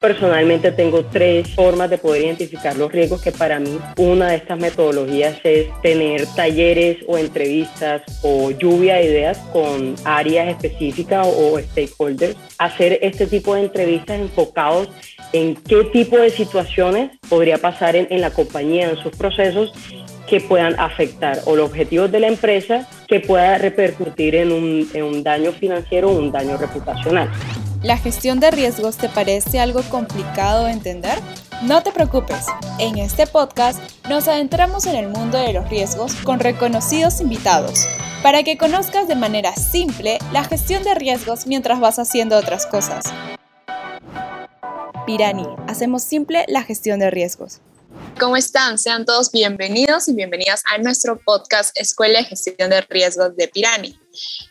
Personalmente tengo tres formas de poder identificar los riesgos que para mí una de estas metodologías es tener talleres o entrevistas o lluvia de ideas con áreas específicas o stakeholders. Hacer este tipo de entrevistas enfocados en qué tipo de situaciones podría pasar en, la compañía, en sus procesos que puedan afectar o los objetivos de la empresa que pueda repercutir en un, en un daño financiero o un daño reputacional. ¿La gestión de riesgos te parece algo complicado de entender? No te preocupes, en este podcast nos adentramos en el mundo de los riesgos con reconocidos invitados, para que conozcas de manera simple la gestión de riesgos mientras vas haciendo otras cosas. Pirani, hacemos simple la gestión de riesgos. ¿Cómo están? Sean todos bienvenidos y bienvenidas a nuestro podcast Escuela de Gestión de Riesgos de Pirani.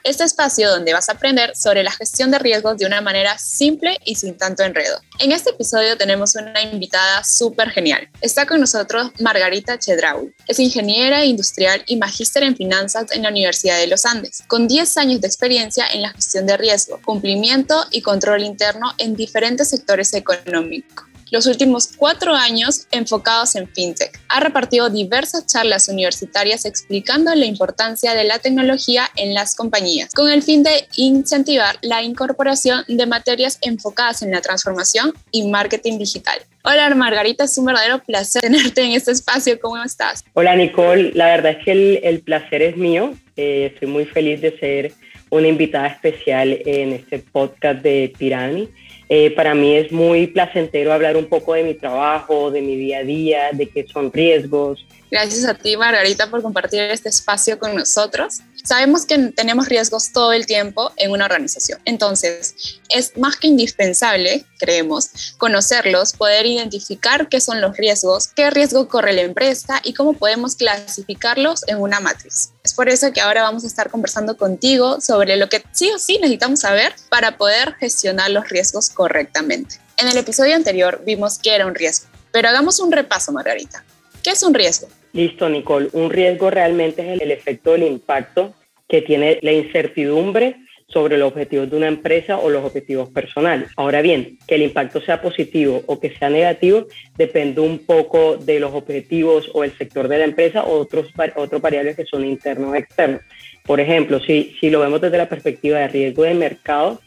Este espacio donde vas a aprender sobre la gestión de riesgos de una manera simple y sin tanto enredo. En este episodio tenemos una invitada súper genial. Está con nosotros Margarita Chedraui. Es ingeniera industrial y magíster en finanzas en la Universidad de los Andes, con 10 años de experiencia en la gestión de riesgo, cumplimiento y control interno en diferentes sectores económicos los últimos cuatro años enfocados en fintech. Ha repartido diversas charlas universitarias explicando la importancia de la tecnología en las compañías, con el fin de incentivar la incorporación de materias enfocadas en la transformación y marketing digital. Hola Margarita, es un verdadero placer tenerte en este espacio. ¿Cómo estás? Hola Nicole, la verdad es que el, placer es mío. Eh, estoy muy feliz de ser una invitada especial en este podcast de Pirani. Eh, para mí es muy placentero hablar un poco de mi trabajo, de mi día a día, de qué son riesgos. Gracias a ti, Margarita, por compartir este espacio con nosotros. Sabemos que tenemos riesgos todo el tiempo en una organización. Entonces, es más que indispensable, creemos, conocerlos, poder identificar qué son los riesgos, qué riesgo corre la empresa y cómo podemos clasificarlos en una matriz. Es por eso que ahora vamos a estar conversando contigo sobre lo que sí o sí necesitamos saber para poder gestionar los riesgos correctamente. En el episodio anterior vimos que era un riesgo, pero hagamos un repaso, Margarita. ¿Qué es un riesgo? Listo, Nicole. Un riesgo realmente es el efecto del impacto que tiene la incertidumbre sobre los objetivos de una empresa o los objetivos personales. Ahora bien, que el impacto sea positivo o que sea negativo depende un poco de los objetivos o el sector de la empresa o otros, otros variables que son internos o externos. Por ejemplo, si, si lo vemos desde la perspectiva de riesgo de mercado,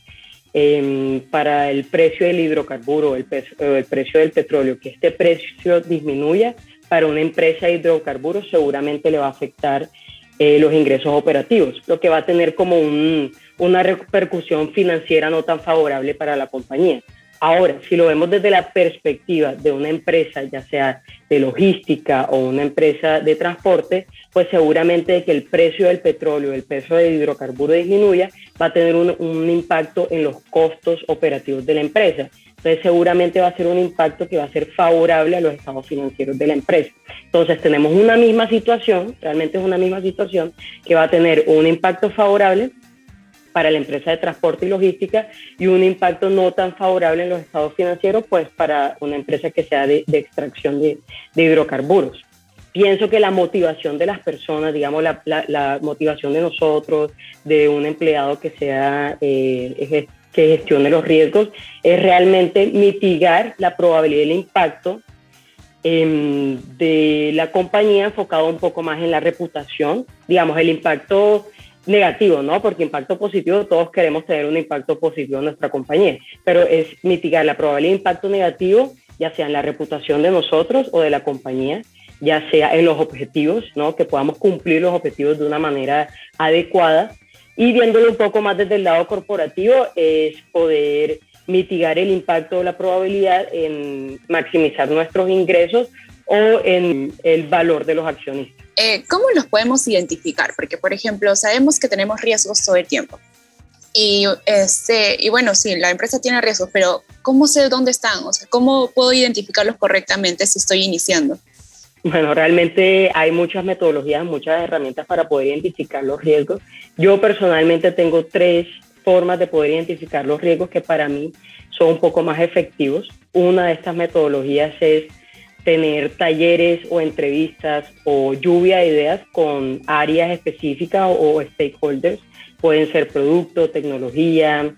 em, para el precio del hidrocarburo, el, el precio del petróleo, que este precio disminuya, para una empresa de hidrocarburos seguramente le va a afectar eh, los ingresos operativos, lo que va a tener como una repercusión financiera no tan favorable para la compañía. Ahora, si lo vemos desde la perspectiva de una empresa, ya sea de logística o una empresa de transporte, pues seguramente que el precio del petróleo, el precio del hidrocarburo disminuya, va a tener un, un impacto en los costos operativos de la empresa entonces seguramente va a ser un impacto que va a ser favorable a los estados financieros de la empresa. Entonces tenemos una misma situación, realmente es una misma situación, que va a tener un impacto favorable para la empresa de transporte y logística y un impacto no tan favorable en los estados financieros, pues para una empresa que sea de, extracción de, hidrocarburos. Pienso que la motivación de las personas, digamos, la, motivación de nosotros, de un empleado que sea eh, que gestione los riesgos es realmente mitigar la probabilidad del impacto em, de la compañía enfocado un poco más en la reputación, digamos, el impacto negativo, ¿no? Porque impacto positivo, todos queremos tener un impacto positivo en nuestra compañía, pero es mitigar la probabilidad de impacto negativo, ya sea en la reputación de nosotros o de la compañía, ya sea en los objetivos, ¿no? Que podamos cumplir los objetivos de una manera adecuada y viéndolo un poco más desde el lado corporativo, es poder mitigar el impacto de la probabilidad en maximizar nuestros ingresos o en el valor de los accionistas. Eh, ¿Cómo los podemos identificar? Porque, por ejemplo, sabemos que tenemos riesgos todo el tiempo. Y, este, y bueno, sí, la empresa tiene riesgos, pero ¿cómo sé dónde están? O sea, ¿cómo puedo identificarlos correctamente si estoy iniciando? Bueno, realmente hay muchas metodologías, muchas herramientas para poder identificar los riesgos. Yo personalmente tengo tres formas de poder identificar los riesgos que para mí son un poco más efectivos. Una de estas metodologías es tener talleres o entrevistas o lluvia de ideas con áreas específicas o, stakeholders. Pueden ser producto, tecnología,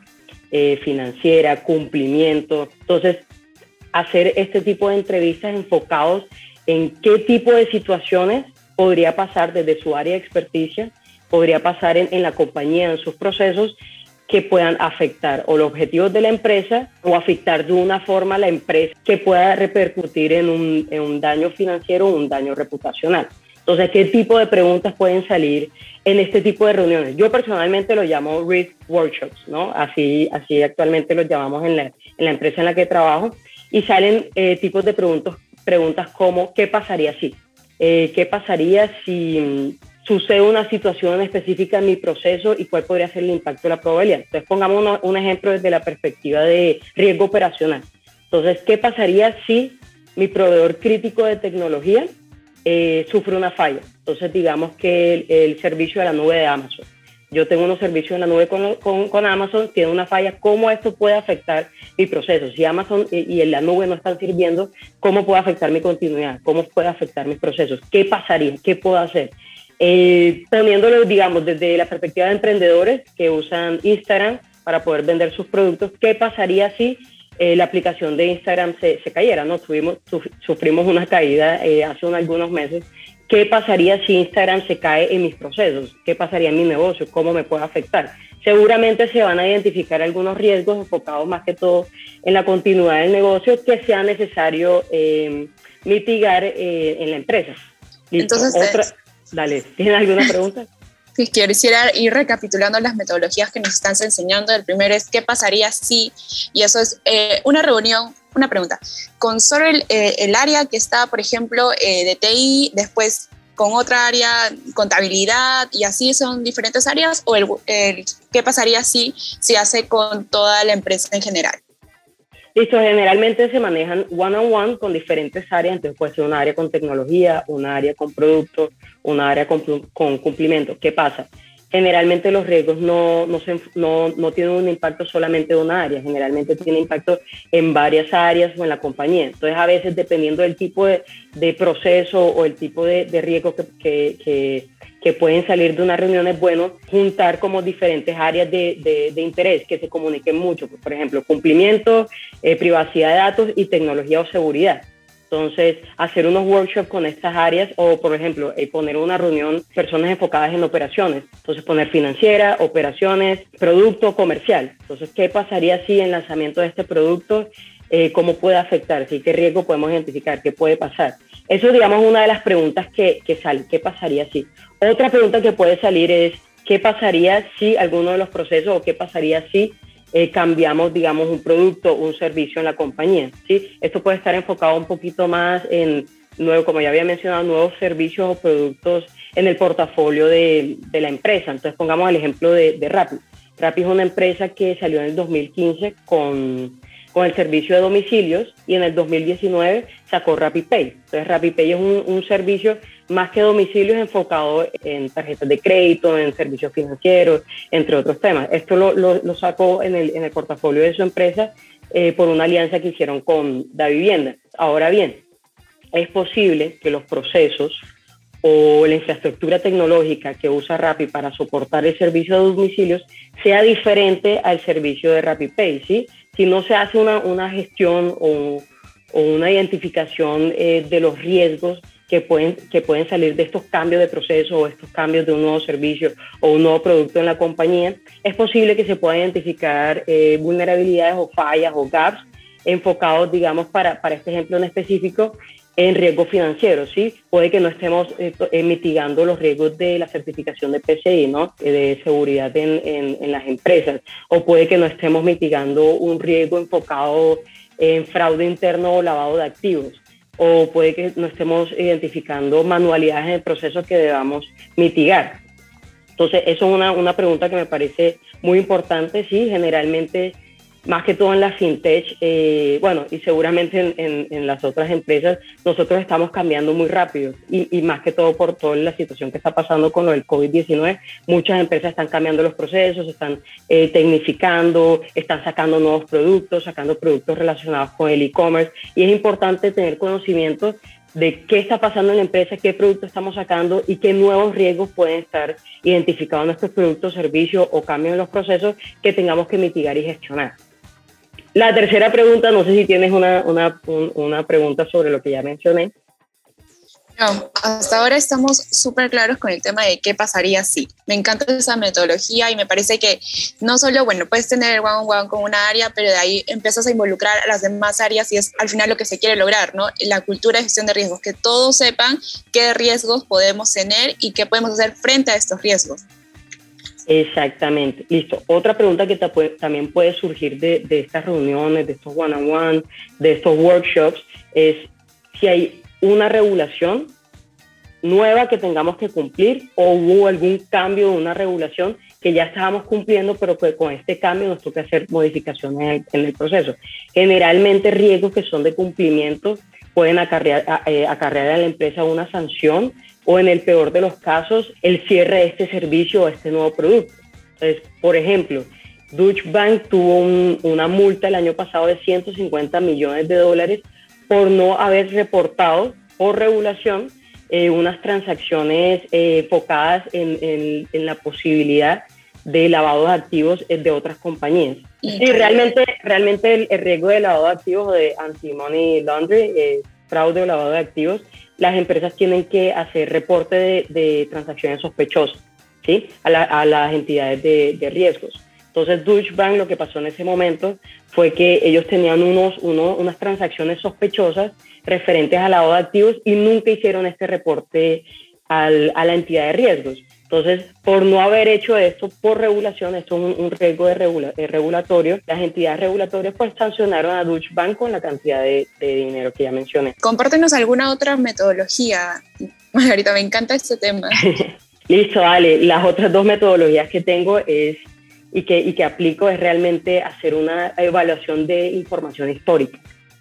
eh, financiera, cumplimiento. Entonces, hacer este tipo de entrevistas enfocados en qué tipo de situaciones podría pasar desde su área de experticia, podría pasar en, la compañía, en sus procesos, que puedan afectar o los objetivos de la empresa o afectar de una forma a la empresa que pueda repercutir en un, en un daño financiero o un daño reputacional. Entonces, ¿qué tipo de preguntas pueden salir en este tipo de reuniones? Yo personalmente lo llamo risk workshops, ¿no? Así, así actualmente los llamamos en la, en la empresa en la que trabajo. Y salen eh, tipos de preguntas, preguntas como, ¿qué pasaría si? Eh, ¿Qué pasaría si mm, sucede una situación específica en mi proceso y cuál podría ser el impacto de la probabilidad? Entonces, pongamos un ejemplo desde la perspectiva de riesgo operacional. Entonces, ¿qué pasaría si mi proveedor crítico de tecnología eh, sufre una falla. Entonces, digamos que el, servicio de la nube de Amazon. Yo tengo unos servicios en la nube con, con, Amazon, tiene una falla, ¿cómo esto puede afectar mi proceso? Si Amazon y, en la nube no están sirviendo, ¿cómo puede afectar mi continuidad? ¿Cómo puede afectar mis procesos? ¿Qué pasaría? ¿Qué puedo hacer? Eh, poniéndolo, digamos, desde la perspectiva de emprendedores que usan Instagram para poder vender sus productos, ¿qué pasaría si eh, la aplicación de Instagram se, se cayera, ¿no? Tuvimos, sufrimos una caída eh, hace unos, algunos meses. ¿Qué pasaría si Instagram se cae en mis procesos? ¿Qué pasaría en mi negocio? ¿Cómo me puede afectar? Seguramente se van a identificar algunos riesgos enfocados más que todo en la continuidad del negocio que sea necesario eh, mitigar en la empresa. Entonces, Otra, dale, ¿tienen alguna pregunta? Que quisiera ir recapitulando las metodologías que nos están enseñando. El primero es qué pasaría si, y eso es eh, una reunión, una pregunta, con solo el, eh, área que está, por ejemplo, eh, de TI, después con otra área, contabilidad, y así son diferentes áreas, o el, qué pasaría si se hace con toda la empresa en general. Listo, generalmente se manejan one on one con diferentes áreas, entonces puede ser una área con tecnología, una área con productos, una área con, cumplimiento. ¿Qué pasa? Generalmente los riesgos no, no, no, tienen un impacto solamente de una área, generalmente tienen impacto en varias áreas o en la compañía. Entonces a veces dependiendo del tipo de, proceso o el tipo de, riesgo que, que que pueden salir de una reunión es bueno juntar como diferentes áreas de, interés que se comuniquen mucho, pues, por ejemplo, cumplimiento, eh, privacidad de datos y tecnología o seguridad. Entonces, hacer unos workshops con estas áreas o, por ejemplo, eh, poner una reunión, personas enfocadas en operaciones. Entonces, poner financiera, operaciones, producto comercial. Entonces, ¿qué pasaría si en lanzamiento de este producto, eh, cómo puede afectar? ¿Sí? ¿Qué riesgo podemos identificar? ¿Qué puede pasar? Eso, digamos, una de las preguntas que, que sale. ¿Qué pasaría si? Otra pregunta que puede salir es, ¿qué pasaría si alguno de los procesos o qué pasaría si eh, cambiamos, digamos, un producto un servicio en la compañía? ¿sí? Esto puede estar enfocado un poquito más en, nuevo, como ya había mencionado, nuevos servicios o productos en el portafolio de, de la empresa. Entonces, pongamos el ejemplo de, de Rappi. Rappi es una empresa que salió en el 2015 con con el servicio de domicilios y en el 2019 sacó RappiPay. Entonces RappiPay es un, servicio más que domicilios enfocado en tarjetas de crédito, en servicios financieros, entre otros temas. Esto lo, sacó en el, en el, portafolio de su empresa eh, por una alianza que hicieron con Da Vivienda. Ahora bien, es posible que los procesos o la infraestructura tecnológica que usa Rappi para soportar el servicio de domicilios sea diferente al servicio de RappiPay, ¿sí? si no se hace una, una gestión o, o, una identificación eh, de los riesgos que pueden, que pueden salir de estos cambios de proceso o estos cambios de un nuevo servicio o un nuevo producto en la compañía, es posible que se puedan identificar eh, vulnerabilidades o fallas o gaps enfocados, digamos, para, para este ejemplo en específico, en riesgo financiero, ¿sí? Puede que no estemos eh, eh, mitigando los riesgos de la certificación de PCI, ¿no? De seguridad en, en, las empresas, o puede que no estemos mitigando un riesgo enfocado en fraude interno o lavado de activos, o puede que no estemos identificando manualidades en el proceso que debamos mitigar. Entonces, eso es una, una pregunta que me parece muy importante, sí, generalmente más que todo en la fintech, eh, bueno, y seguramente en, las otras empresas, nosotros estamos cambiando muy rápido y, más que todo por toda la situación que está pasando con lo del COVID-19, muchas empresas están cambiando los procesos, están eh, tecnificando, están sacando nuevos productos, sacando productos relacionados con el e-commerce y es importante tener conocimiento de qué está pasando en la empresa, qué productos estamos sacando y qué nuevos riesgos pueden estar identificados en nuestros productos, servicios o cambios en los procesos que tengamos que mitigar y gestionar. La tercera pregunta, no sé si tienes una, una, una pregunta sobre lo que ya mencioné. No, hasta ahora estamos súper claros con el tema de qué pasaría si. Me encanta esa metodología y me parece que no solo, bueno, puedes tener el one on one con una área, pero de ahí empiezas a involucrar a las demás áreas y es al final lo que se quiere lograr, ¿no? La cultura de gestión de riesgos, que todos sepan qué riesgos podemos tener y qué podemos hacer frente a estos riesgos. Exactamente, listo. Otra pregunta que también puede surgir de, de estas reuniones, de estos one on one, de estos workshops, es si hay una regulación nueva que tengamos que cumplir o hubo algún cambio de una regulación que ya estábamos cumpliendo, pero que con este cambio nos toca hacer modificaciones en el, proceso. Generalmente riesgos que son de cumplimiento pueden acarrear, eh, acarrear a la empresa una sanción o en el peor de los casos el cierre de este servicio o este nuevo producto. Entonces, por ejemplo, Deutsche Bank tuvo una multa el año pasado de 150 millones de dólares por no haber reportado por regulación eh, unas transacciones eh, enfocadas en, la posibilidad de lavado de activos eh, de otras compañías. Sí, realmente, realmente el, riesgo de lavado de activos o de anti-money laundry, fraude o lavado de activos, las empresas tienen que hacer reporte de, transacciones sospechosas ¿sí? a, las entidades de, de riesgos. Entonces, Deutsche Bank lo que pasó en ese momento fue que ellos tenían unos, unas transacciones sospechosas referentes al lado de activos y nunca hicieron este reporte a la entidad de riesgos. Entonces, por no haber hecho esto por regulación, esto es un, riesgo de regulatorio, las entidades regulatorias pues sancionaron a Deutsche Bank con la cantidad de, de dinero que ya mencioné. Compártenos alguna otra metodología. Margarita, me encanta este tema. Listo, vale. Las otras dos metodologías que tengo es y que, y que aplico es realmente hacer una evaluación de información histórica.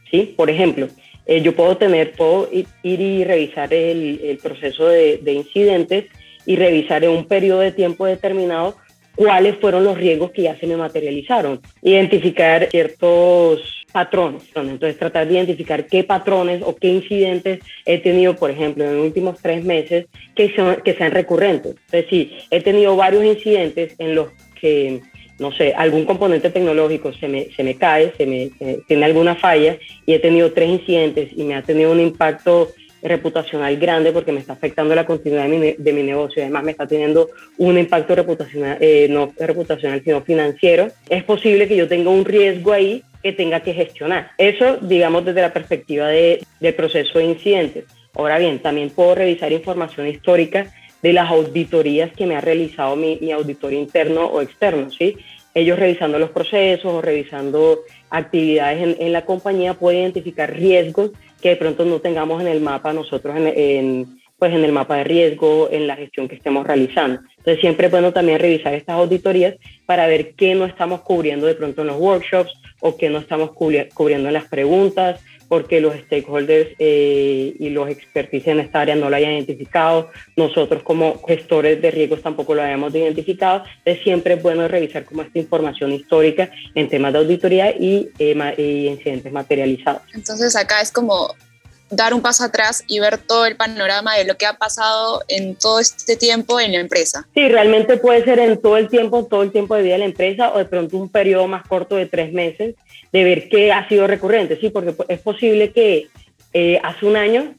¿sí? Por ejemplo, eh, yo puedo tener, puedo ir y revisar el, el proceso de, de, incidentes y revisar en un periodo de tiempo determinado cuáles fueron los riesgos que ya se me materializaron. Identificar ciertos patrones. Entonces, tratar de identificar qué patrones o qué incidentes he tenido, por ejemplo, en los últimos tres meses que, son, que sean recurrentes. Entonces, sí, he tenido varios incidentes en los que, no sé, algún componente tecnológico se me, se me cae, se me, tiene alguna falla y he tenido tres incidentes y me ha tenido un impacto reputacional grande porque me está afectando la continuidad de mi, de mi negocio. Además, me está teniendo un impacto reputacional, eh, no reputacional, sino financiero. Es posible que yo tenga un riesgo ahí que tenga que gestionar. Eso, digamos, desde la perspectiva de, del proceso de incidentes. Ahora bien, también puedo revisar información histórica de las auditorías que me ha realizado mi, mi auditor interno o externo, ¿sí? Ellos revisando los procesos o revisando actividades en, en la compañía pueden identificar riesgos que de pronto no tengamos en el mapa nosotros en, pues en el mapa de riesgo, en la gestión que estemos realizando. Entonces siempre es bueno también revisar estas auditorías para ver qué no estamos cubriendo de pronto en los workshops o qué no estamos cubriendo en las preguntas porque los stakeholders eh, y los expertise en esta área no lo hayan identificado, nosotros como gestores de riesgos tampoco lo hayamos identificado, entonces siempre es bueno revisar como esta información histórica en temas de auditoría y, eh, y incidentes materializados. Entonces acá es como dar un paso atrás y ver todo el panorama de lo que ha pasado en todo este tiempo en la empresa. Sí, realmente puede ser en todo el tiempo, todo el tiempo de vida de la empresa o de pronto un periodo más corto de tres meses de ver qué ha sido recurrente, sí, porque es posible que eh, hace un año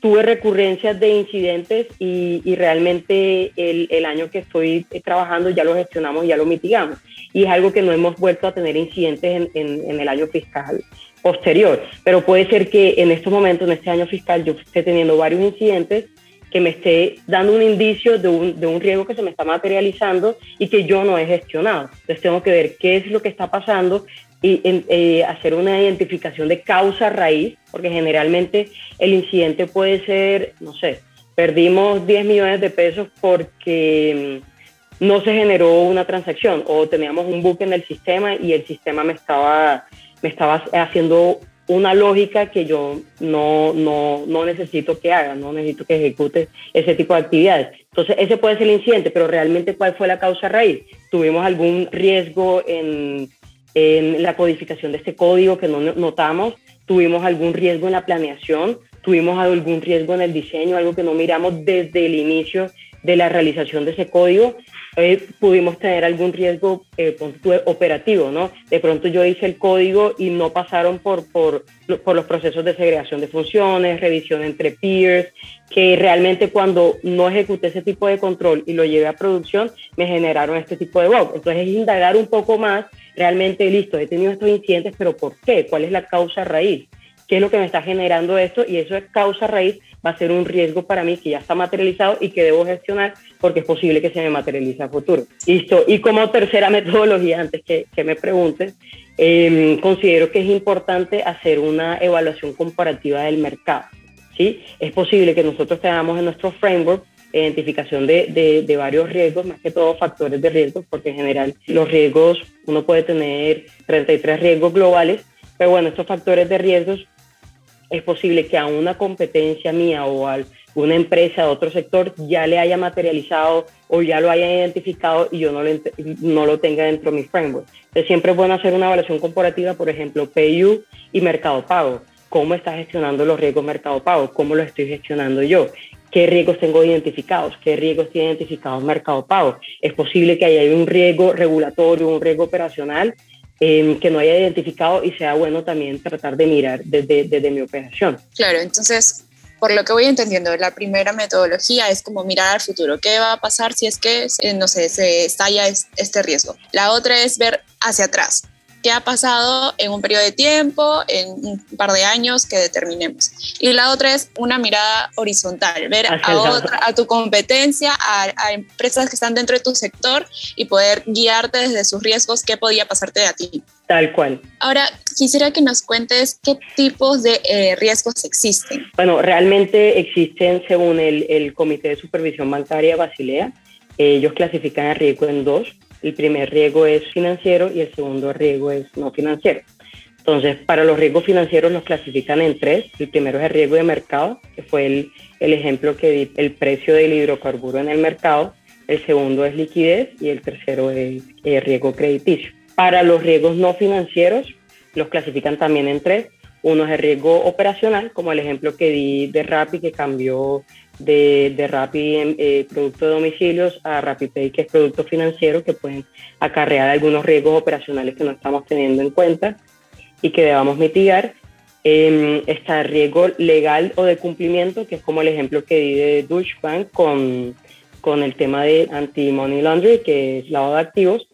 tuve recurrencias de incidentes y, realmente el, el, año que estoy trabajando ya lo gestionamos, ya lo mitigamos. Y es algo que no hemos vuelto a tener incidentes en, en, en el año fiscal posterior. Pero puede ser que en estos momentos, en este año fiscal, yo esté teniendo varios incidentes que me esté dando un indicio de un, de un, riesgo que se me está materializando y que yo no he gestionado. Entonces tengo que ver qué es lo que está pasando y eh, hacer una identificación de causa raíz, porque generalmente el incidente puede ser, no sé, perdimos 10 millones de pesos porque mm, no se generó una transacción o teníamos un buque en el sistema y el sistema me estaba, me estaba haciendo una lógica que yo no, no, no necesito que haga, no necesito que ejecute ese tipo de actividades. Entonces, ese puede ser el incidente, pero realmente cuál fue la causa raíz. Tuvimos algún riesgo en, en la codificación de este código que no notamos, tuvimos algún riesgo en la planeación, tuvimos algún riesgo en el diseño, algo que no miramos desde el inicio de la realización de ese código eh, pudimos tener algún riesgo eh, operativo, ¿no? De pronto yo hice el código y no pasaron por, por, los procesos de segregación de funciones, revisión entre peers, que realmente cuando no ejecuté ese tipo de control y lo llevé a producción, me generaron este tipo de bug. Entonces es indagar un poco más, realmente, listo, he tenido estos incidentes, pero ¿por qué? ¿Cuál es la causa raíz? ¿Qué es lo que me está generando esto? Y eso es causa raíz va a ser un riesgo para mí que ya está materializado y que debo gestionar porque es posible que se me materialice a futuro. Listo. Y como tercera metodología, antes que, que me preguntes, em, considero que es importante hacer una evaluación comparativa del mercado. ¿sí? Es posible que nosotros tengamos en nuestro framework identificación de, de, de, varios riesgos, más que todo factores de riesgo, porque en general los riesgos, uno puede tener 33 riesgos globales, pero bueno, estos factores de riesgos es posible que a una competencia mía o a una empresa de otro sector ya le haya materializado o ya lo haya identificado y yo no lo, no lo tenga dentro de mi framework. Entonces siempre es bueno hacer una evaluación comparativa, por ejemplo, PayU y Mercado Pago. ¿Cómo está gestionando los riesgos Mercado Pago? ¿Cómo lo estoy gestionando yo? ¿Qué riesgos tengo identificados? ¿Qué riesgos tiene identificados Mercado Pago? Es posible que haya un riesgo regulatorio, un riesgo operacional Em, que no haya identificado y sea bueno también tratar de mirar desde, desde mi operación. Claro, entonces por lo que voy entendiendo, la primera metodología es como mirar al futuro. ¿Qué va a pasar si es que, eh, no sé, se estalla este riesgo? La otra es ver hacia atrás qué ha pasado en un periodo de tiempo, en un par de años que determinemos. Y la otra es una mirada horizontal, ver a, a tu competencia, a, empresas que están dentro de tu sector y poder guiarte desde sus riesgos qué podía pasarte a ti. Tal cual. Ahora, quisiera que nos cuentes qué tipos de eh, riesgos existen. Bueno, realmente existen según el, el Comité de Supervisión Bancaria Basilea. Ellos clasifican el riesgo en dos el primer riesgo es financiero y el segundo riesgo es no financiero. Entonces, para los riesgos financieros los clasifican en tres. El primero es el riesgo de mercado, que fue el, el ejemplo que di, el precio del hidrocarburo en el mercado. El segundo es liquidez y el tercero es el riesgo crediticio. Para los riesgos no financieros los clasifican también en tres. Uno es el riesgo operacional, como el ejemplo que di de Rappi, que cambió de, de Rappi eh, producto de domicilios a RappiPay, que es producto financiero, que pueden acarrear algunos riesgos operacionales que no estamos teniendo en cuenta y que debamos mitigar. Eh, está el riesgo legal o de cumplimiento, que es como el ejemplo que di de Deutsche Bank con, con el tema de anti-money laundering, que es lavado de activos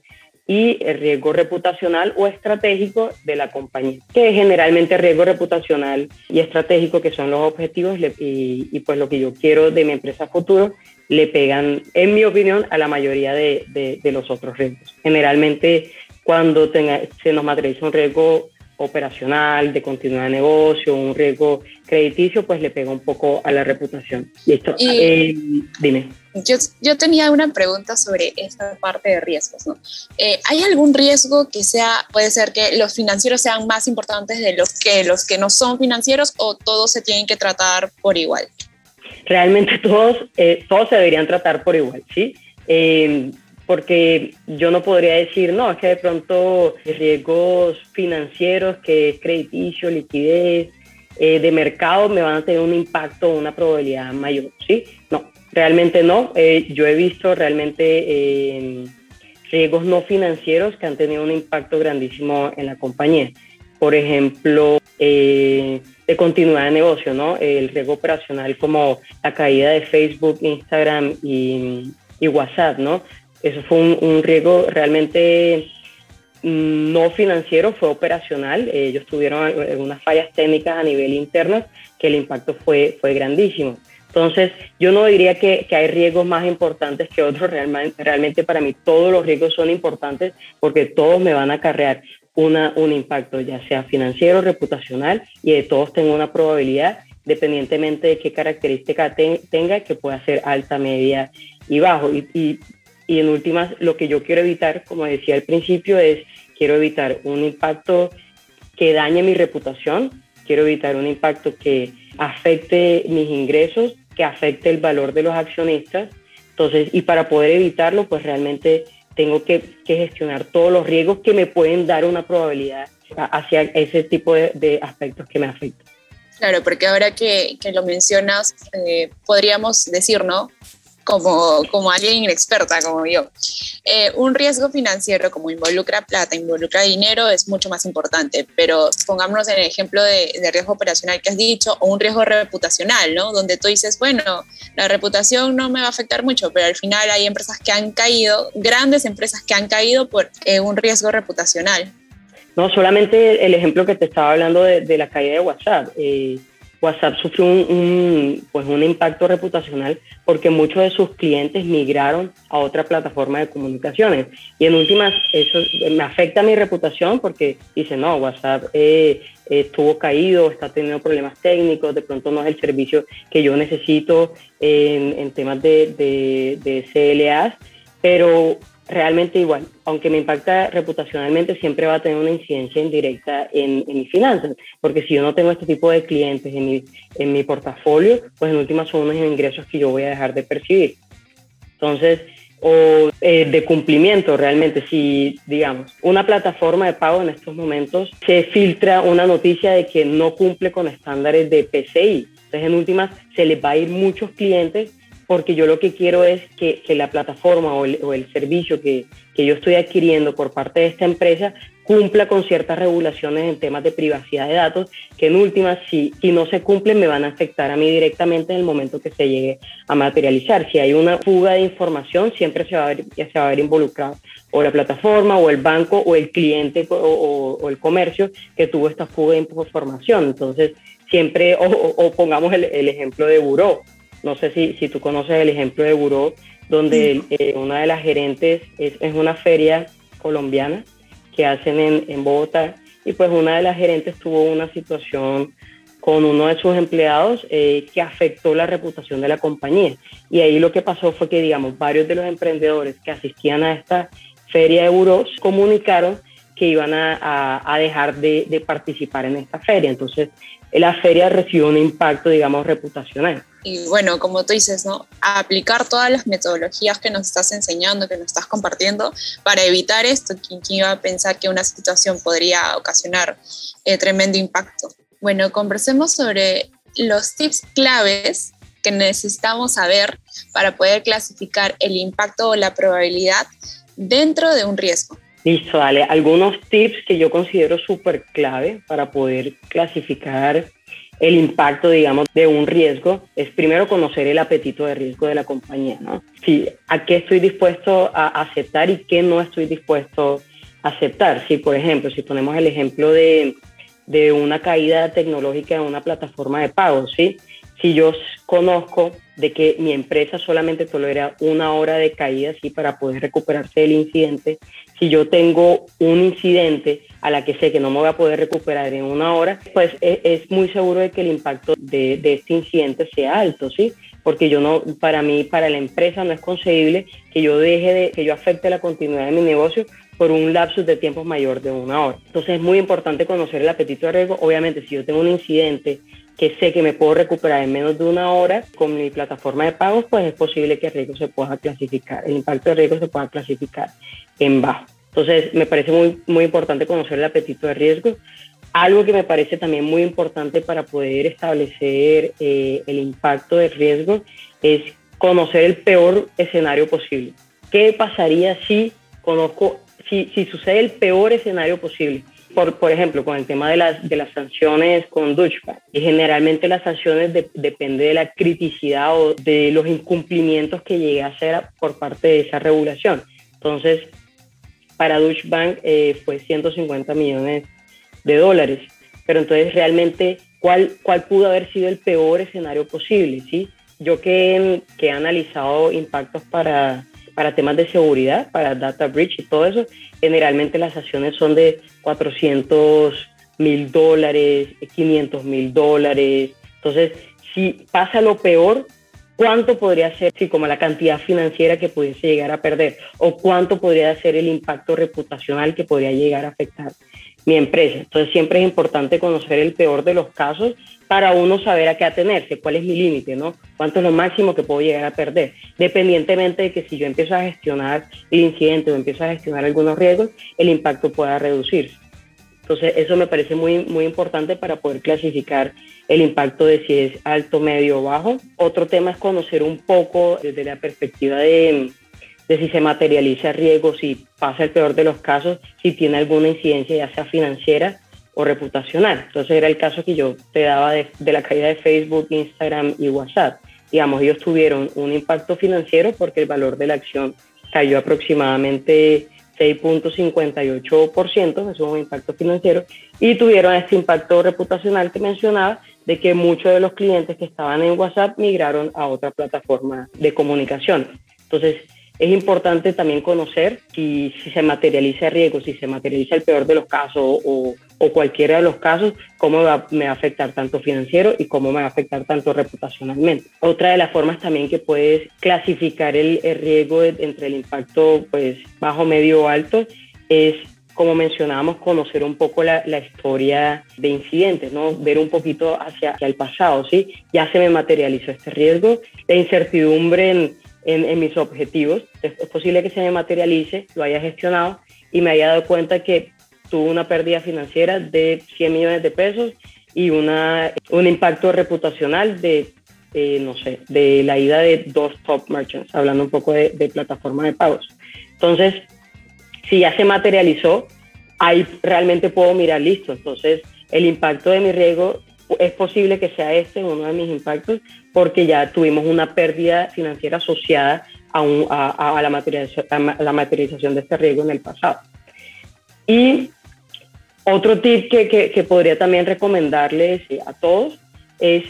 y el riesgo reputacional o estratégico de la compañía, que es generalmente riesgo reputacional y estratégico, que son los objetivos y, pues lo que yo quiero de mi empresa futuro, le pegan, en mi opinión, a la mayoría de, de, los otros riesgos. Generalmente cuando tenga, se nos materializa un riesgo operacional, de continuidad de negocio, un riesgo crediticio, pues le pega un poco a la reputación. Listo. Eh, dime. Yo, yo, tenía una pregunta sobre esta parte de riesgos. ¿no? Eh, ¿Hay algún riesgo que sea, puede ser que los financieros sean más importantes de los que los que no son financieros o todos se tienen que tratar por igual? Realmente todos, eh, todos se deberían tratar por igual, ¿sí? Porque yo no podría decir, no, es que de pronto riesgos financieros, que es crediticio, liquidez, eh, de mercado, me van a tener un impacto, una probabilidad mayor, ¿sí? No, realmente no. Eh, yo he visto realmente eh, riesgos no financieros que han tenido un impacto grandísimo en la compañía. Por ejemplo, de continuidad de negocio, ¿no? El riesgo operacional como la caída de Facebook, Instagram y, y WhatsApp, ¿no? Eso fue un, riesgo realmente mm, no financiero, fue operacional. Ellos tuvieron algunas fallas técnicas a nivel interno que el impacto fue, fue grandísimo. Entonces, yo no diría que, hay riesgos más importantes que otros. Realmente, realmente para mí todos los riesgos son importantes porque todos me van a acarrear una, un impacto, ya sea financiero, reputacional, y de todos tengo una probabilidad, dependientemente de qué característica tenga, que pueda ser alta, media y bajo. y y en últimas, lo que yo quiero evitar, como decía al principio, es quiero evitar un impacto que dañe mi reputación, quiero evitar un impacto que afecte mis ingresos, que afecte el valor de los accionistas. Entonces, y para poder evitarlo, pues realmente tengo que, gestionar todos los riesgos que me pueden dar una probabilidad hacia ese tipo de, aspectos que me afectan. Claro, porque ahora que, lo mencionas, eh, podríamos decir, ¿no? Como, como alguien inexperta como yo. Eh, un riesgo financiero como involucra plata, involucra dinero, es mucho más importante, pero pongámonos en el ejemplo de, de, riesgo operacional que has dicho o un riesgo reputacional, ¿no? Donde tú dices, bueno, la reputación no me va a afectar mucho, pero al final hay empresas que han caído, grandes empresas que han caído por eh, un riesgo reputacional. No, solamente el ejemplo que te estaba hablando de, de la caída de WhatsApp. Eh, WhatsApp sufrió un, pues un impacto reputacional porque muchos de sus clientes migraron a otra plataforma de comunicaciones. Y en últimas, eso me afecta a mi reputación porque dice, no, WhatsApp eh, estuvo caído, está teniendo problemas técnicos, de pronto no es el servicio que yo necesito en, temas de, de CLAs, pero realmente igual, aunque me impacta reputacionalmente, siempre va a tener una incidencia indirecta en, en mis finanzas, porque si yo no tengo este tipo de clientes en mi, en mi portafolio, pues en últimas son unos ingresos que yo voy a dejar de percibir. Entonces, o eh, de cumplimiento realmente, si digamos, una plataforma de pago en estos momentos se filtra una noticia de que no cumple con estándares de PCI, entonces en últimas se les va a ir muchos clientes porque yo lo que quiero es que, que la plataforma o el, o el servicio que, que, yo estoy adquiriendo por parte de esta empresa cumpla con ciertas regulaciones en temas de privacidad de datos, que en últimas, si, si no se cumplen, me van a afectar a mí directamente en el momento que se llegue a materializar. Si hay una fuga de información, siempre se va a ver, se va a ver involucrado o la plataforma o el banco o el cliente o, el comercio que tuvo esta fuga de información. Entonces, siempre, o, o pongamos el, el ejemplo de Buró no sé si, si tú conoces el ejemplo de Buró, donde eh, una de las gerentes es, es, una feria colombiana que hacen en, en, Bogotá y pues una de las gerentes tuvo una situación con uno de sus empleados eh, que afectó la reputación de la compañía. Y ahí lo que pasó fue que, digamos, varios de los emprendedores que asistían a esta feria de Burós comunicaron que iban a, a, a dejar de, de participar en esta feria. Entonces, la feria recibió un impacto, digamos, reputacional. Y bueno, como tú dices, ¿no? Aplicar todas las metodologías que nos estás enseñando, que nos estás compartiendo, para evitar esto, ¿quién iba a pensar que una situación podría ocasionar eh, tremendo impacto? Bueno, conversemos sobre los tips claves que necesitamos saber para poder clasificar el impacto o la probabilidad dentro de un riesgo. Listo, dale. Algunos tips que yo considero súper clave para poder clasificar el impacto, digamos, de un riesgo es primero conocer el apetito de riesgo de la compañía, ¿no? Sí, a qué estoy dispuesto a aceptar y qué no estoy dispuesto a aceptar. Si, por ejemplo, si ponemos el ejemplo de, de una caída tecnológica en una plataforma de pago, ¿sí? Si yo conozco de que mi empresa solamente tolera una hora de caída ¿sí? para poder recuperarse del incidente, si yo tengo un incidente a la que sé que no me voy a poder recuperar en una hora, pues es, es muy seguro de que el impacto de, de, este incidente sea alto, ¿sí? Porque yo no, para mí, para la empresa no es concebible que yo deje de, que yo afecte la continuidad de mi negocio por un lapsus de tiempo mayor de una hora. Entonces es muy importante conocer el apetito de riesgo. Obviamente, si yo tengo un incidente que sé que me puedo recuperar en menos de una hora con mi plataforma de pagos, pues es posible que el riesgo se pueda clasificar, el impacto de riesgo se pueda clasificar en bajo. Entonces, me parece muy, muy importante conocer el apetito de riesgo. Algo que me parece también muy importante para poder establecer eh, el impacto de riesgo es conocer el peor escenario posible. ¿Qué pasaría si conozco, si, si sucede el peor escenario posible? Por, por ejemplo, con el tema de las, de las sanciones con Deutsche Bank. Y generalmente las sanciones de, depende de la criticidad o de los incumplimientos que llegue a hacer por parte de esa regulación. Entonces, para Deutsche Bank eh, fue 150 millones de dólares. Pero entonces, realmente, ¿cuál, ¿cuál pudo haber sido el peor escenario posible? ¿sí? Yo que, que he analizado impactos para para temas de seguridad, para data breach y todo eso, generalmente las acciones son de 400 mil dólares, 500 mil dólares. Entonces, si pasa lo peor, ¿cuánto podría ser, sí, como la cantidad financiera que pudiese llegar a perder? ¿O cuánto podría ser el impacto reputacional que podría llegar a afectar mi empresa? Entonces, siempre es importante conocer el peor de los casos para uno saber a qué atenerse, cuál es mi límite, ¿no? Cuánto es lo máximo que puedo llegar a perder, dependientemente de que si yo empiezo a gestionar el incidente o empiezo a gestionar algunos riesgos, el impacto pueda reducirse. Entonces, eso me parece muy, muy importante para poder clasificar el impacto de si es alto, medio o bajo. Otro tema es conocer un poco desde la perspectiva de, de si se materializa riesgo, si pasa el peor de los casos, si tiene alguna incidencia ya sea financiera o reputacional. Entonces era el caso que yo te daba de, de la caída de Facebook, Instagram y WhatsApp. Digamos, ellos tuvieron un impacto financiero porque el valor de la acción cayó aproximadamente 6.58%, eso es un impacto financiero, y tuvieron este impacto reputacional que mencionaba de que muchos de los clientes que estaban en WhatsApp migraron a otra plataforma de comunicación. Entonces, es importante también conocer si, si se materializa el riesgo, si se materializa el peor de los casos o, o cualquiera de los casos, cómo me va a afectar tanto financiero y cómo me va a afectar tanto reputacionalmente. Otra de las formas también que puedes clasificar el, el riesgo entre el impacto pues bajo, medio o alto es como mencionábamos, conocer un poco la, la, historia de incidentes, ¿no? Ver un poquito hacia, hacia, el pasado, ¿sí? Ya se me materializó este riesgo, la incertidumbre en, en, en mis objetivos, es, es posible que se me materialice, lo haya gestionado y me haya dado cuenta que tuvo una pérdida financiera de 100 millones de pesos y una, un impacto reputacional de, eh, no sé, de la ida de dos top merchants, hablando un poco de, de plataforma de pagos. Entonces, si ya se materializó, ahí realmente puedo mirar, listo, entonces el impacto de mi riesgo es posible que sea este uno de mis impactos porque ya tuvimos una pérdida financiera asociada a, un, a, a, la, materialización, a la materialización de este riesgo en el pasado. Y otro tip que, que, que, podría también recomendarles a todos es,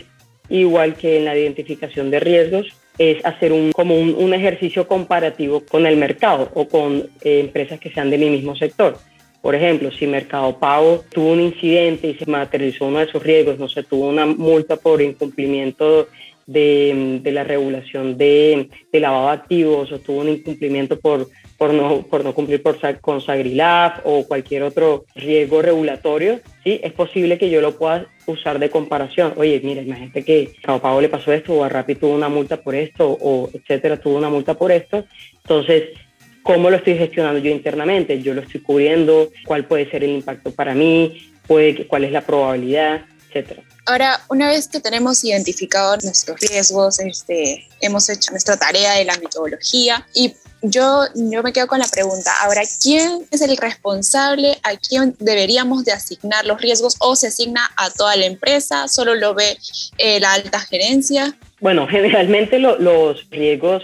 igual que en la identificación de riesgos, es hacer un, como un, un ejercicio comparativo con el mercado o con eh, empresas que sean de mi mismo sector. Por ejemplo, si Mercado Pago tuvo un incidente y se materializó uno de sus riesgos, no sé, tuvo una multa por incumplimiento de, la regulación de, lavado de activos o tuvo un incumplimiento por, por, no, por no cumplir por, con Sagrilaf o cualquier otro riesgo regulatorio, ¿sí? es posible que yo lo pueda usar de comparación. Oye, mira, imagínate que a Pago le pasó esto o a Rappi tuvo una multa por esto o etcétera, tuvo una multa por esto. Entonces, ¿cómo lo estoy gestionando yo internamente? Yo lo estoy cubriendo, cuál puede ser el impacto para mí, puede, cuál es la probabilidad, etcétera. Ahora, una vez que tenemos identificados nuestros riesgos, este, hemos hecho nuestra tarea de la metodología y yo, yo me quedo con la pregunta, ahora, ¿quién es el responsable? ¿A quién deberíamos de asignar los riesgos? ¿O se asigna a toda la empresa? ¿Solo lo ve eh, la alta gerencia? Bueno, generalmente lo, los riesgos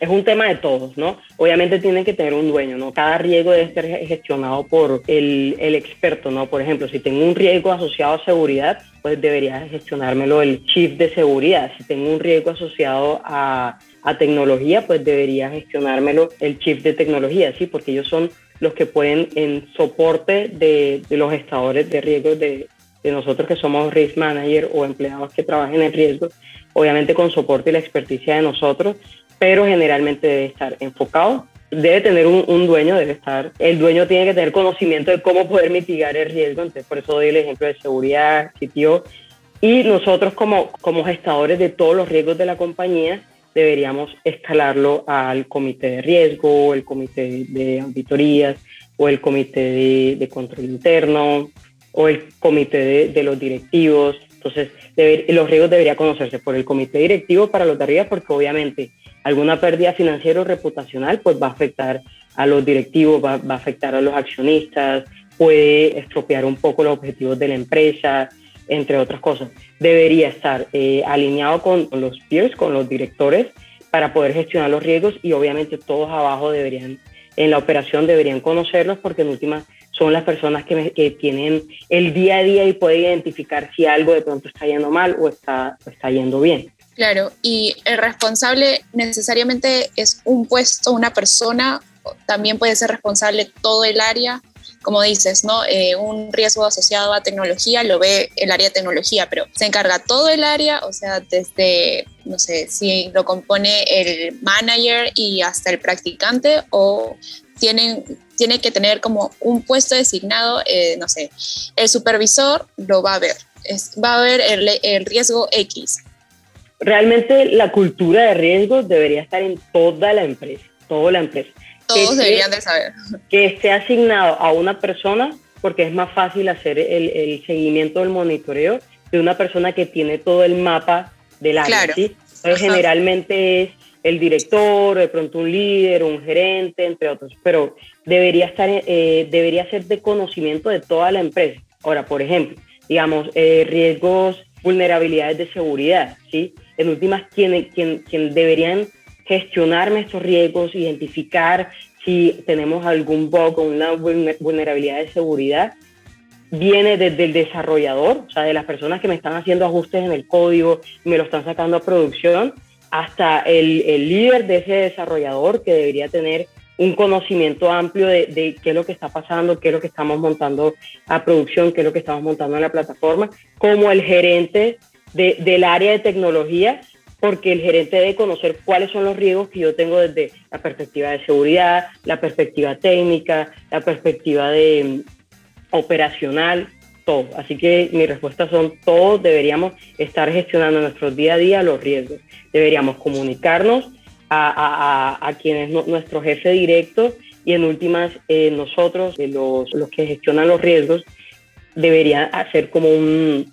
es un tema de todos, ¿no? Obviamente tienen que tener un dueño, ¿no? Cada riesgo debe ser gestionado por el, el, experto, ¿no? Por ejemplo, si tengo un riesgo asociado a seguridad, pues debería gestionármelo el chief de seguridad. Si tengo un riesgo asociado a, a tecnología, pues debería gestionármelo el chief de tecnología, ¿sí? Porque ellos son los que pueden en soporte de, de los gestadores de riesgos de, de nosotros que somos risk manager o empleados que trabajen en riesgo, obviamente con soporte y la experticia de nosotros, pero generalmente debe estar enfocado. Debe tener un, un, dueño, debe estar. El dueño tiene que tener conocimiento de cómo poder mitigar el riesgo. Entonces, por eso doy el ejemplo de seguridad, sitio. Y nosotros, como, como gestadores de todos los riesgos de la compañía, deberíamos escalarlo al comité de riesgo, el comité de auditorías, o el comité de, de control interno, o el comité de, de los directivos. Entonces, debe, los riesgos deberían conocerse por el comité directivo para los de arriba, porque obviamente alguna pérdida financiera o reputacional pues va a afectar a los directivos, va, va, a afectar a los accionistas, puede estropear un poco los objetivos de la empresa, entre otras cosas. Debería estar eh, alineado con, los peers, con los directores, para poder gestionar los riesgos y obviamente todos abajo deberían, en la operación deberían conocerlos porque en última son las personas que, me, que, tienen el día a día y pueden identificar si algo de pronto está yendo mal o está, está yendo bien. Claro, y el responsable necesariamente es un puesto, una persona, también puede ser responsable todo el área, como dices, ¿no? Eh, un riesgo asociado a tecnología lo ve el área de tecnología, pero se encarga todo el área, o sea, desde, no sé, si lo compone el manager y hasta el practicante o tienen, tiene que tener como un puesto designado, eh, no sé, el supervisor lo va a ver, va a ver el riesgo X, realmente la cultura de riesgos debería estar en toda la empresa, toda la empresa. Todos que deberían esté, de saber. Que esté asignado a una persona porque es más fácil hacer el, seguimiento del monitoreo de una persona que tiene todo el mapa del área. ¿sí? generalmente es el director, de pronto un líder, un gerente, entre otros, pero debería, estar, eh, debería ser de conocimiento de toda la empresa. Ahora, por ejemplo, digamos, eh, riesgos, vulnerabilidades de seguridad, ¿sí? En últimas, quien, quien, quien deberían gestionar nuestros riesgos, identificar si tenemos algún bug o una vulnerabilidad de seguridad, viene desde el desarrollador, o sea, de las personas que me están haciendo ajustes en el código me lo están sacando a producción, hasta el, el líder de ese desarrollador que debería tener un conocimiento amplio de, de, qué es lo que está pasando, qué es lo que estamos montando a producción, qué es lo que estamos montando en la plataforma, como el gerente de, del área de tecnología porque el gerente debe conocer cuáles son los riesgos que yo tengo desde la perspectiva de seguridad, la perspectiva técnica, la perspectiva de mm, operacional, todo. Así que mi respuesta son todos deberíamos estar gestionando en nuestro día a día los riesgos. Deberíamos comunicarnos a, a, a, quien es nuestro jefe directo y en últimas eh, nosotros, los, los que gestionan los riesgos, deberían hacer como un,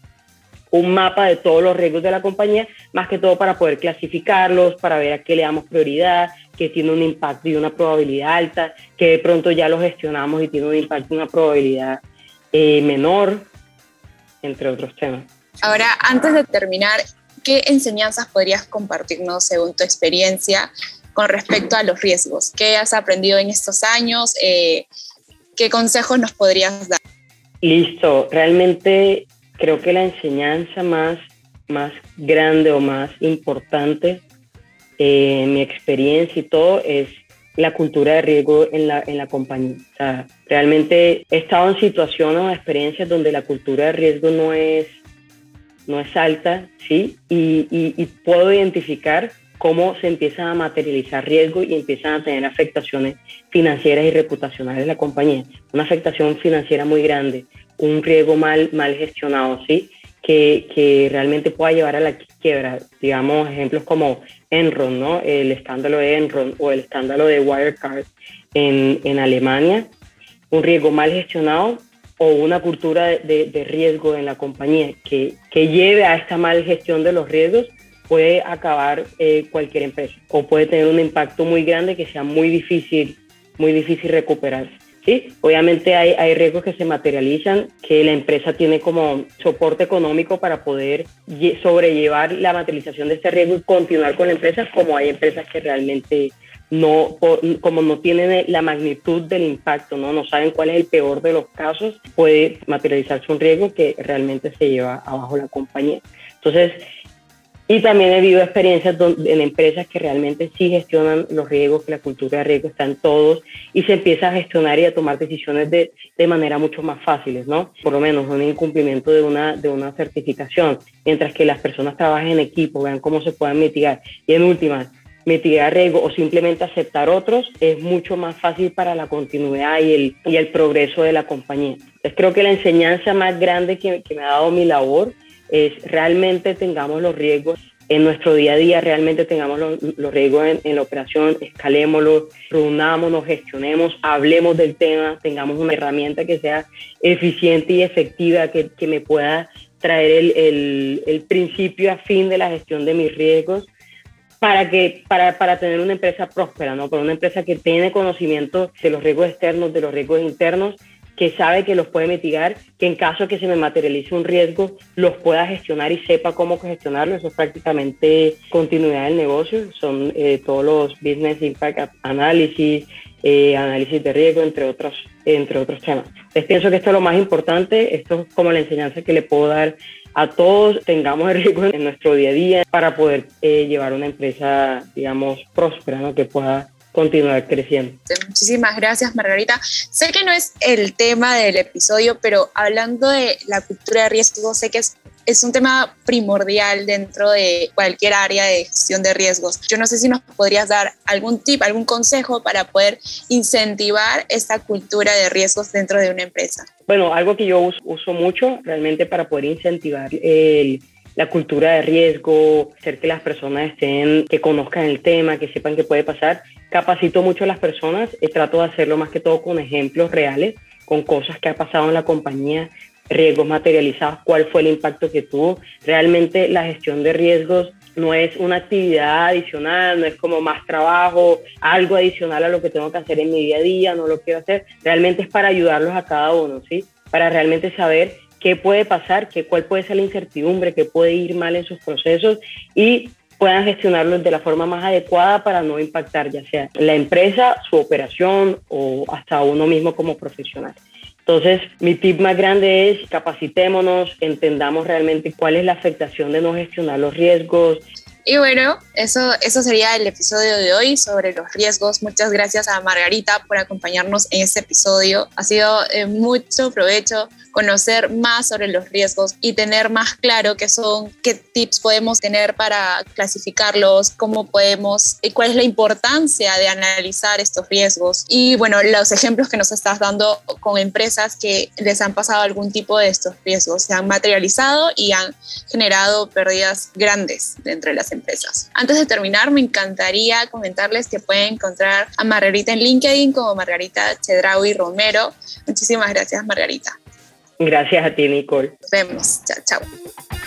un mapa de todos los riesgos de la compañía, más que todo para poder clasificarlos, para ver a qué le damos prioridad, que tiene un impacto y una probabilidad alta, que de pronto ya lo gestionamos y tiene un impacto y una probabilidad eh, menor, entre otros temas. Ahora, antes de terminar, ¿qué enseñanzas podrías compartirnos según tu experiencia con respecto a los riesgos? ¿Qué has aprendido en estos años? Eh, ¿Qué consejos nos podrías dar? Listo, realmente creo que la enseñanza más, más grande o más importante eh, mi experiencia y todo es la cultura de riesgo en la, en la compañía. O sea, realmente he estado en situaciones o experiencias donde la cultura de riesgo no es, no es alta, ¿sí? Y, y, y puedo identificar cómo se empiezan a materializar riesgos y empiezan a tener afectaciones financieras y reputacionales de la compañía. Una afectación financiera muy grande, un riesgo mal, mal gestionado, ¿sí? Que, que realmente pueda llevar a la quiebra. Digamos, ejemplos como Enron, ¿no? El escándalo de Enron o el escándalo de Wirecard en, en Alemania. Un riesgo mal gestionado o una cultura de, de, riesgo en la compañía que, que, lleve a esta mal gestión de los riesgos puede acabar eh, cualquier empresa o puede tener un impacto muy grande que sea muy difícil, muy difícil recuperarse. Sí, obviamente hay, hay riesgos que se materializan, que la empresa tiene como soporte económico para poder sobrellevar la materialización de este riesgo y continuar con la empresa, como hay empresas que realmente no, como no tienen la magnitud del impacto, ¿no? no saben cuál es el peor de los casos, puede materializarse un riesgo que realmente se lleva abajo la compañía. Entonces, y también he vivido experiencias en empresas que realmente sí gestionan los riesgos, que la cultura de riesgo está en todos y se empieza a gestionar y a tomar decisiones de, de manera mucho más fáciles, ¿no? Por lo menos un incumplimiento de una, de una certificación, mientras que las personas trabajen en equipo, vean cómo se pueden mitigar. Y en últimas, mitigar riesgo o simplemente aceptar otros es mucho más fácil para la continuidad y el, y el progreso de la compañía. Entonces creo que la enseñanza más grande que, que me ha dado mi labor es realmente tengamos los riesgos en nuestro día a día, realmente tengamos los, riesgos en, la operación, escalémoslos, reunámonos, gestionemos, hablemos del tema, tengamos una herramienta que sea eficiente y efectiva, que, que me pueda traer el, el, el, principio a fin de la gestión de mis riesgos para, que, para, para tener una empresa próspera, ¿no? Para una empresa que tiene conocimiento de los riesgos externos, de los riesgos internos que sabe que los puede mitigar, que en caso que se me materialice un riesgo, los pueda gestionar y sepa cómo gestionarlo. Eso es prácticamente continuidad del negocio. Son eh, todos los business impact análisis, eh, análisis de riesgo, entre otros, entre otros temas. Les pienso que esto es lo más importante. Esto es como la enseñanza que le puedo dar a todos tengamos el riesgo en nuestro día a día para poder eh, llevar una empresa, digamos, próspera, ¿no? que pueda continuar creciendo. Muchísimas gracias, Margarita. Sé que no es el tema del episodio, pero hablando de la cultura de riesgo, sé que es, es un tema primordial dentro de cualquier área de gestión de riesgos. Yo no sé si nos podrías dar algún tip, algún consejo para poder incentivar esta cultura de riesgos dentro de una empresa. Bueno, algo que yo uso, uso mucho realmente para poder incentivar el la cultura de riesgo, hacer que las personas estén, que conozcan el tema, que sepan qué puede pasar. Capacito mucho a las personas, y trato de hacerlo más que todo con ejemplos reales, con cosas que ha pasado en la compañía, riesgos materializados, cuál fue el impacto que tuvo. Realmente la gestión de riesgos no es una actividad adicional, no es como más trabajo, algo adicional a lo que tengo que hacer en mi día a día, no lo quiero hacer, realmente es para ayudarlos a cada uno, ¿sí? Para realmente saber qué puede pasar, qué, cuál puede ser la incertidumbre, qué puede ir mal en sus procesos y puedan gestionarlos de la forma más adecuada para no impactar ya sea la empresa, su operación o hasta uno mismo como profesional. Entonces, mi tip más grande es capacitémonos, entendamos realmente cuál es la afectación de no gestionar los riesgos, y bueno, eso, eso sería el episodio de hoy sobre los riesgos. Muchas gracias a Margarita por acompañarnos en este episodio. Ha sido eh, mucho provecho conocer más sobre los riesgos y tener más claro qué son, qué tips podemos tener para clasificarlos, cómo podemos y cuál es la importancia de analizar estos riesgos. Y bueno, los ejemplos que nos estás dando con empresas que les han pasado algún tipo de estos riesgos, se han materializado y han generado pérdidas grandes entre las empresas. Antes de terminar, me encantaría comentarles que pueden encontrar a Margarita en LinkedIn como Margarita Chedraui Romero. Muchísimas gracias, Margarita. Gracias a ti, Nicole. Nos vemos. Chao, chao.